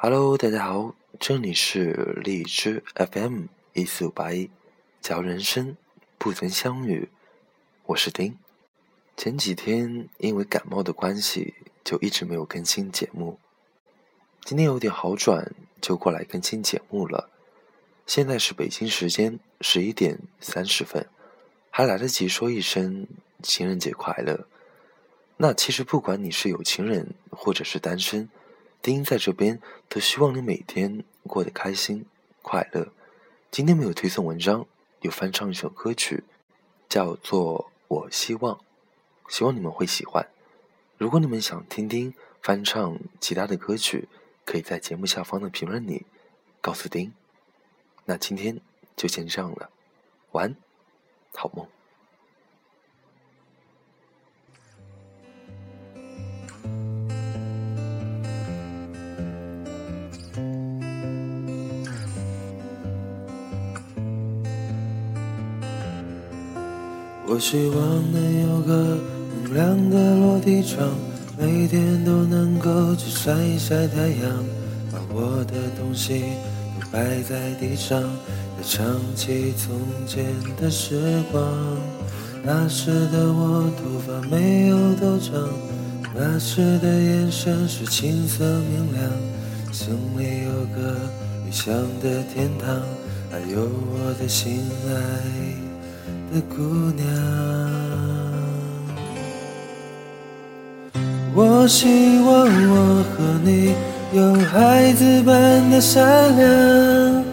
Hello，大家好，这里是荔枝 FM 一四五八一，叫人生不曾相遇，我是丁。前几天因为感冒的关系，就一直没有更新节目。今天有点好转，就过来更新节目了。现在是北京时间十一点三十分，还来得及说一声情人节快乐。那其实不管你是有情人或者是单身。丁在这边都希望你每天过得开心快乐。今天没有推送文章，有翻唱一首歌曲，叫做《我希望》，希望你们会喜欢。如果你们想听听翻唱其他的歌曲，可以在节目下方的评论里告诉丁。那今天就先这样了，晚安，好梦。我希望能有个明亮的落地窗，每天都能够去晒一晒太阳，把我的东西都摆在地上，再唱起从前的时光。那时的我头发没有多长，那时的眼神是青涩明亮，心里有个理想的天堂，还有我的心爱。的姑娘，我希望我和你有孩子般的善良，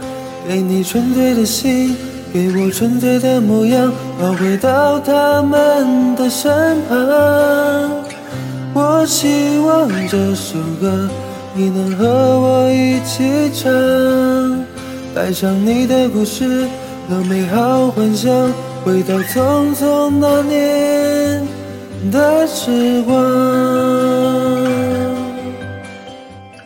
给你纯粹的心，给我纯粹的模样，跑回到他们的身旁。我希望这首歌你能和我一起唱，带上你的故事和美好幻想。回到匆匆那年的时光。